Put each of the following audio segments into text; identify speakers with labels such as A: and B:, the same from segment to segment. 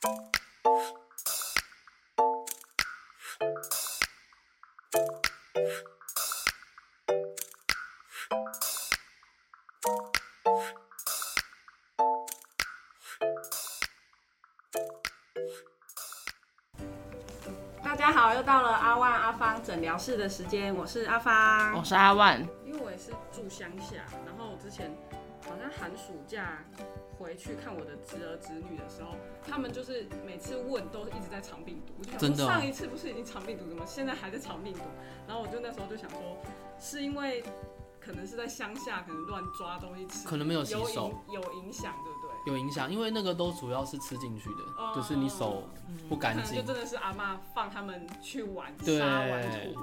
A: 大家好，又到了阿万阿芳诊疗室的时间，我是阿芳。
B: 我是阿万，
A: 因为我也是住乡下，然后我之前好像寒暑假回去看我的侄儿侄女的时候，他们就是每次问都一直在肠病毒，我就想说
C: 真的哦。
A: 上一次不是已经肠病毒，怎么现在还在肠病毒？然后我就那时候就想说，是因为可能是在乡下，可能乱抓东西吃，
C: 可能没有洗
A: 有
C: 手
A: 影有影响，对不对？
C: 有影响，因为那个都主要是吃进去的，
A: 哦。
C: 就是你手不干净。
A: 就，真的是阿妈放他们去玩
C: 对。
A: 沙玩土，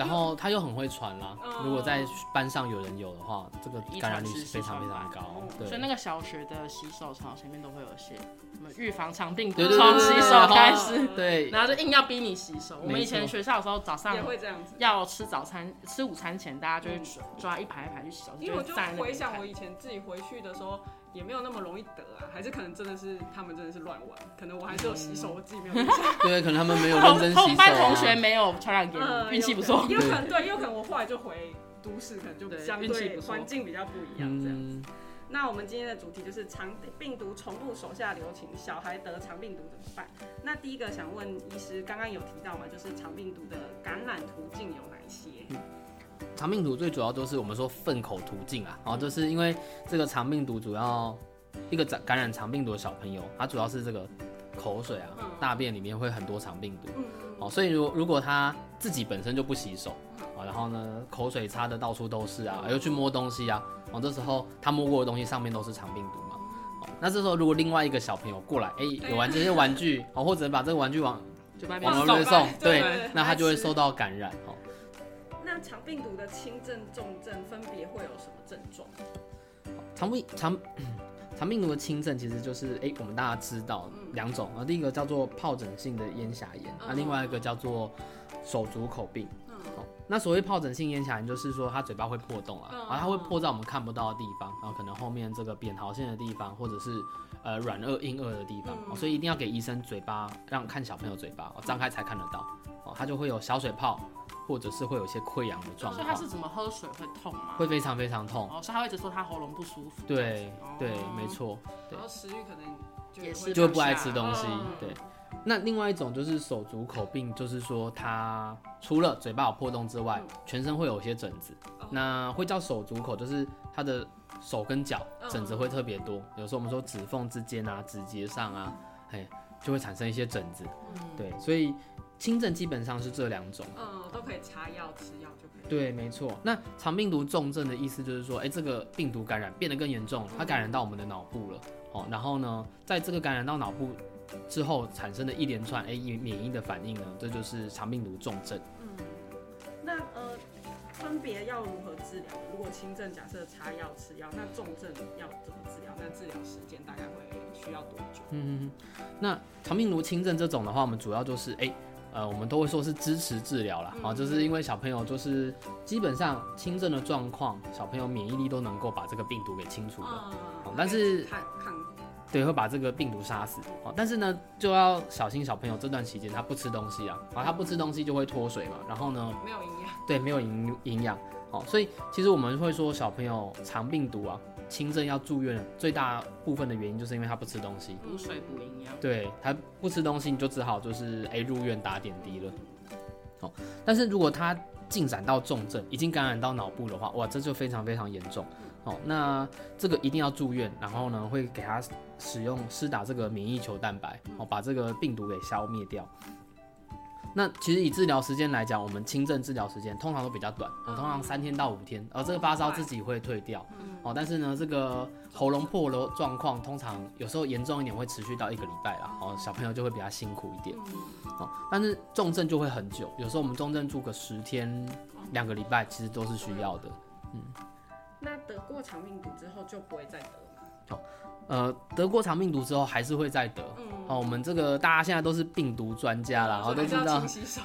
C: 然后他又很会传啦
A: 嗯。
C: 如果在班上有人有的话，这个感染率是非常非常高。对
B: 所以那个小学的洗手槽前面都会有写什么预防肠病毒，
C: 对对对
B: 从洗手开
C: 对
B: 始，
C: 对，
B: 然后就硬要逼你洗手。我们以前学校的时候早上
A: 也会这样子。
B: 要吃早餐、吃午餐前，大家就会抓抓一排一排去洗手，
A: 因为我就回想我以前自己回去的时候，也没有那么容易得啊，还是可能真的是他们真的是乱玩，可能我还是有洗手，我自己没有。
C: 对，可能他们没有认真 洗手
B: 同班同学
C: 啊。
B: 没有传染给运气不错。
A: 也有可能对，也有可能我后来就回都市，可能就
B: 对
A: 相对
B: 运气不错
A: 环境比较不一样这样。
C: 子，
A: 那我们今天的主题就是肠病毒重复手下留情，小孩得肠病毒怎么办？那第一个想问医师，刚刚有提到嘛，就是肠病毒的感染途径有哪一些？
C: 肠病毒最主要都是我们说粪口途径啊，然后就是因为这个肠病毒主要一个感感染肠病毒的小朋友，他主要是这个口水啊
A: 嗯、
C: 大便里面会很多肠病毒。
A: 嗯，
C: 哦，所以如如果他自己本身就不洗手啊，然后呢口水擦的到处都是啊，又去摸东西啊，哦，这时候他摸过的东西上面都是肠病毒嘛。哦，那这时候如果另外一个小朋友过来，哎、有玩这些玩具，哦，或者把这个玩具往往
B: 送
C: 楼送，
A: 对
C: 对
A: 对，
C: 那他就会受到感染。哦，
A: 那肠病毒的轻症、重症分别会有什么症状？
C: 肠病肠 肠病毒的轻症其实就是哎、我们大家知道两种啊，第一个叫做疱疹性的咽峡炎，那、
A: 嗯
C: 另外一个叫做手足口病。
A: 嗯。
C: 哦，那所谓疱疹性咽峡炎，就是说它嘴巴会破洞啊，
A: 嗯
C: 然后它会破在我们看不到的地方，然后可能后面这个扁桃腺的地方，或者是呃软腭、硬腭的地方、
A: 嗯。
C: 哦，所以一定要给医生嘴巴让看小朋友嘴巴哦张开才看得到哦，它就会有小水泡，或者是会有一些溃疡的状况
B: 所以他，是怎么喝水会痛吗？
C: 会非常非常痛。
B: 哦，所以他会一直说他喉咙不舒服。
C: 对对
B: 哦，
C: 没错。
A: 然后食欲可能就
B: 也是
A: 会
C: 就不爱吃东西
A: 嗯。
C: 对，那另外一种就是手足口病，就是说他除了嘴巴有破洞之外，全身会有一些疹子。
A: 哦
C: 那会叫手足口，就是他的手跟脚
A: 嗯
C: 疹子会特别多。有时候我们说指缝之间啊、指节上啊，哎，就会产生一些疹子。
B: 嗯，
C: 对，所以轻症基本上是这两种。
A: 嗯，都可以擦药吃药就可以。
C: 对，没错。那肠病毒重症的意思就是说，哎，这个病毒感染变得更严重，它感染到我们的脑部了。哦，然后呢，在这个感染到脑部之后产生的一连串哎免疫的反应呢，这就是肠病毒重症。
A: 别要如何治疗？如果轻症假设擦药吃药，那重症要怎么治疗？那治疗时间大概会需要多久？
C: 嗯，那长病毒轻症这种的话，我们主要就是哎。呃，我们都会说是支持治疗啦，啊、
A: 嗯
C: 就是因为小朋友就是基本上轻症的状况，小朋友免疫力都能够把这个病毒给清除的。但是对，会把这个病毒杀死。哦，但是呢，就要小心小朋友这段期间他不吃东西啊，啊，他不吃东西就会脱水嘛，然后呢，
A: 没有营养。
C: 对，没有营营养。哦，所以其实我们会说小朋友肠病毒啊，轻症要住院，最大部分的原因就是因为他不吃东西。
B: 补水补营养。
C: 对他不吃东西，你就只好就是哎、入院打点滴了。哦，但是如果他进展到重症，已经感染到脑部的话，哇，这就非常非常严重。哦，那这个一定要住院，然后呢会给他使用施打这个免疫球蛋白，哦，把这个病毒给消灭掉。那其实以治疗时间来讲，我们轻症治疗时间通常都比较短，哦，通常三天到五天，而这个发烧自己会退掉。哦，但是呢，这个喉咙破的状况，通常有时候严重一点会持续到一个礼拜啦。哦，小朋友就会比较辛苦一点。哦，但是重症就会很久，有时候我们重症住个十天、两个礼拜，其实都是需要的。
A: 嗯那得过肠病毒之后就不会再得吗？
C: 呃，得过肠病毒之后还是会再得。
A: 嗯，
C: 哦，我们这个大家现在都是病毒专家啦，然后都知道。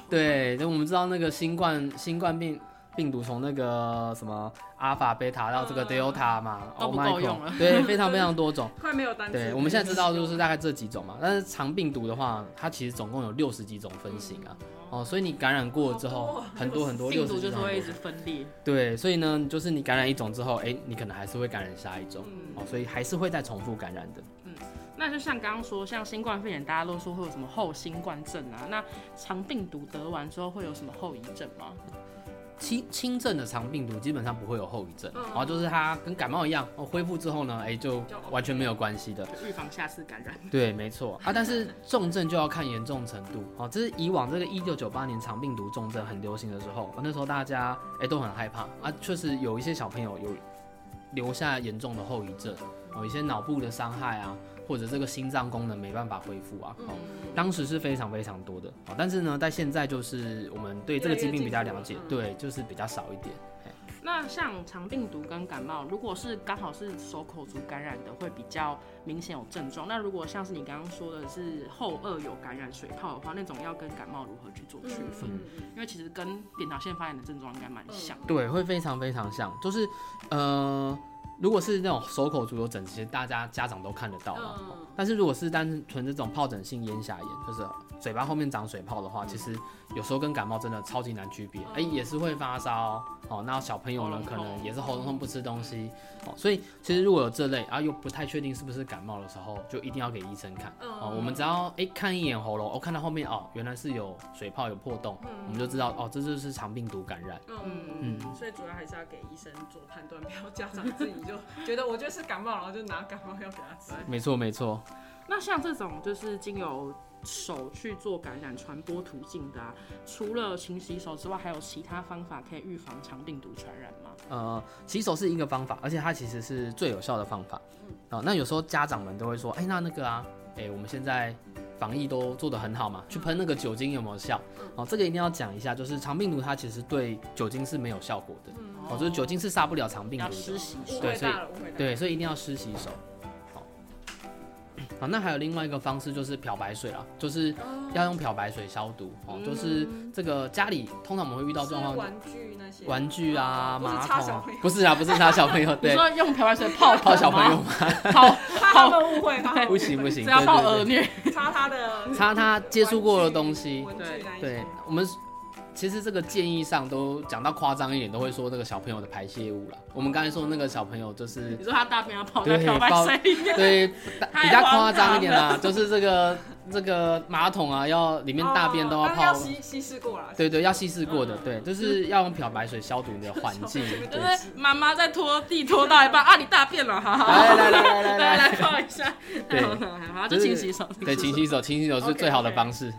C: 对，就我们知道那个新冠新冠病病毒从那个什么阿尔法、贝塔到这个
A: 嗯
C: Delta 嘛
B: 都不够用了
C: 对，非常非常多种。
A: 快没有单词。
C: 对，我们现在知道就是大概这几种嘛，但是长病毒的话，它其实总共有六十几种分型啊。哦，所以你感染过之后，很多很多
B: 病毒
C: 六十几种
B: 就是会一直分裂。
C: 对，所以呢，就是你感染一种之后，哎、你可能还是会感染下一种，
A: 嗯
C: 哦，所以还是会再重复感染的。
B: 那就像刚刚说，像新冠肺炎，大家都说会有什么后新冠症啊？那肠病毒得完之后会有什么后遗症吗？
C: 轻轻症的肠病毒基本上不会有后遗症，
A: 嗯
C: 然后就是它跟感冒一样，哦，恢复之后呢，哎、就
A: 就
C: 完全没有关系的。
B: 就预防下次感染。
C: 对，没错啊，但是重症就要看严重程度。哦，这是以往这个一九九八年肠病毒重症很流行的时候，那时候大家哎、都很害怕啊，确实有一些小朋友有留下严重的后遗症，哦，一些脑部的伤害啊，或者这个心脏功能没办法恢复啊，哦，当时是非常非常多的哦，但是呢，在现在就是我们对这个疾病比较了解对，就是比较少一点。
B: 那像肠病毒跟感冒，如果是刚好是手口足感染的，会比较明显有症状。那如果像是你刚刚说的是后颚有感染水泡的话，那种要跟感冒如何去做区分？
C: 嗯
B: 因为其实跟扁桃腺发炎的症状应该蛮像。
C: 对，会非常非常像，就是呃，如果是那种手口足有疹，其实大家家长都看得到嘛。
A: 嗯
C: 但是如果是单纯这种疱疹性咽峡炎，就是嘴巴后面长水泡的话，其实有时候跟感冒真的超级难区别。哎、也是会发烧哦。那小朋友呢可能也是喉咙痛不吃东西哦。所以其实如果有这类啊，又不太确定是不是感冒的时候，就一定要给医生看哦。我们只要哎、看一眼喉咙，哦看到后面哦，原来是有水泡有破洞，我们就知道哦，这就是肠病毒感染。
A: 嗯嗯，所以主要还是要给医生做判断，不要家长自己就觉得我就是感冒，然后就拿感冒药给他吃。
C: 没错没错。
B: 那像这种就是经由手去做感染传播途径的、啊，除了勤洗手之外，还有其他方法可以预防肠病毒传染吗？
C: 呃，洗手是一个方法，而且它其实是最有效的方法。哦，那有时候家长们都会说，哎、那那个啊，哎、我们现在防疫都做得很好嘛，去喷那个酒精有没有效？哦，这个一定要讲一下，就是肠病毒它其实对酒精是没有效果的。哦，就是酒精是杀不了肠病毒的。
B: 湿洗手。
C: 对所以。对，所以一定要湿洗手。好，好，那还有另外一个方式就是漂白水啦，就是要用漂白水消毒。哦，就是这个家里通常我们会遇到状况，
A: 玩具那些
C: 玩具啊、
A: 不是
C: 马桶啊
A: 擦小朋友，
C: 不是啊，不是擦小朋友，
B: 你
C: 对，
B: 说用漂白水泡
C: 泡小朋友
B: 吗？
C: 泡？
B: 泡
A: 怕他们误会，怕他们误会
C: 不行不行，
B: 只要泡
C: 对对对
B: 耳虐。
A: 擦他的
C: 擦他接触过的东西。
A: 文具那一些
C: 对我们其实这个建议上都讲到夸张一点，都会说那个小朋友的排泄物啦。我们刚才说那个小朋友就是
B: 你说他大便要泡在
C: 对
B: 漂白水里面，
C: 对 比较夸张一点啦，就是这个这个马桶啊，要里面大便都要泡
A: 哦要。稀稀释过了。
C: 对对，要稀释过的，
A: 嗯
C: 对，就是要用漂白水消毒你的环境。
A: 就
C: 对
B: 就是妈妈在拖地拖到一半 啊，你大便了，哈哈，
C: 来来来来来
B: 来
C: 来，
B: 一下，
C: 对
B: 好，就勤洗手。
C: 对，勤洗手，勤洗手是最好的方式。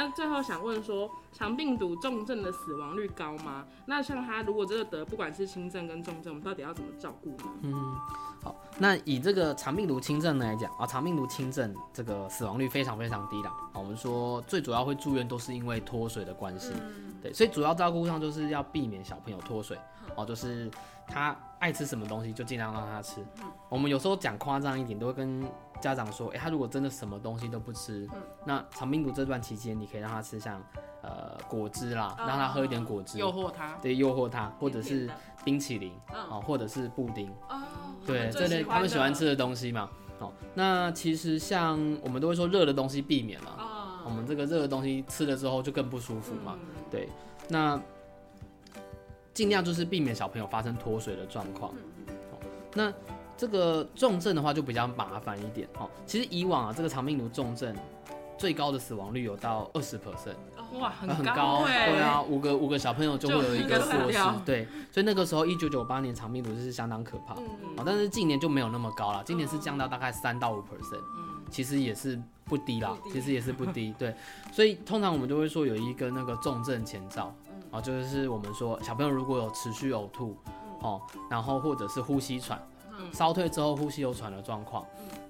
B: 那最后想问说，肠病毒重症的死亡率高吗？那像他如果真的得，不管是轻症跟重症，我们到底要怎么照顾呢？
C: 嗯好，那以这个肠病毒轻症来讲啊，肠病毒轻症这个死亡率非常非常低的。啊，我们说最主要会住院都是因为脱水的关系，对，所以主要照顾上就是要避免小朋友脱水，哦，就是他爱吃什么东西就尽量让他吃。我们有时候讲夸张一点，都会跟家长说，诶，他如果真的什么东西都不吃，那长病毒这段期间，你可以让他吃像呃果汁啦，让他喝一点果汁，
B: 诱惑他，
C: 对，诱惑他，或者是冰淇淋，
A: 嗯
C: 哦，或者是布丁。
A: 哦，
C: 对，这类他们喜欢吃
A: 的
C: 的东西嘛。哦，那其实像我们都会说热的东西避免了，
A: 啊
C: 我们这个热的东西吃了之后就更不舒服嘛。对，那尽量就是避免小朋友发生脱水的状况。哦，那这个重症的话就比较麻烦一点哦。其实以往啊，这个长病毒重症最高的死亡率有到二十 percent。
B: 哇，很
C: 很
B: 高哎、
C: 对啊，五个五个小朋友就会有一
B: 个
C: 过世，对，所以那个时候一九九八年长病毒就是相当可怕，
A: 嗯。
C: 哦，但是近年就没有那么高了，今年是降到大概三到五 percent，其实也是不低啦，
A: 低。
C: 其实也是不低，对，所以通常我们就会说有一个那个重症前兆，哦，就是我们说小朋友如果有持续呕吐，哦，然后或者是呼吸喘，烧退之后呼吸有喘的状况，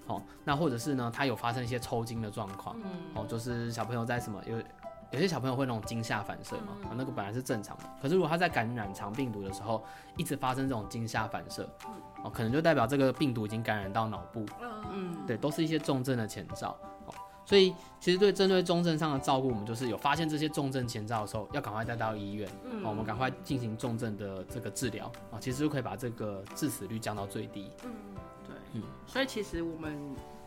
C: 哦，那或者是呢他有发生一些抽筋的状况，哦，就是小朋友在什么有。有些小朋友会那种惊吓反射嘛，啊，那个本来是正常的。可是如果他在感染肠病毒的时候，一直发生这种惊吓反射，哦，可能就代表这个病毒已经感染到脑部，
B: 嗯，
C: 对，都是一些重症的前兆。哦，所以其实对针对重症上的照顾，我们就是有发现这些重症前兆的时候，要赶快带到医院，
A: 嗯。
C: 哦，我们赶快进行重症的这个治疗啊，其实就可以把这个致死率降到最低。
A: 嗯，
B: 对，
C: 嗯。
B: 所以其实我们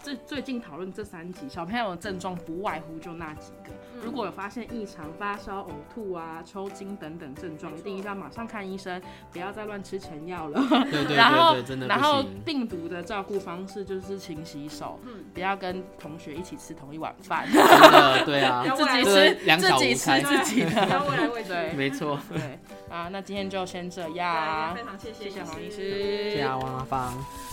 B: 这最近讨论这三集，小朋友的症状不外乎就那几个。
A: 嗯
B: 如果有发现异常、发烧、呕吐啊、抽筋等等症状，
A: 没错
B: 一定要马上看医生，不要再乱吃成药了。
C: 对对
B: 然后
C: 对对，真的
B: 然后。病毒的照顾方式就是勤洗手，
A: 嗯
B: 不要跟同学一起吃同一碗饭，
C: 真的，对啊，
A: 要
B: 自己吃自
C: 两小无
B: 己吃自己的。
A: 要喂来喂去。
B: 对
C: 没错。
B: 对啊，那今天就先这
A: 对
B: 样
A: 非，常
B: 谢谢黄医
A: 医
B: 师，
C: 谢谢啊，王阿芳。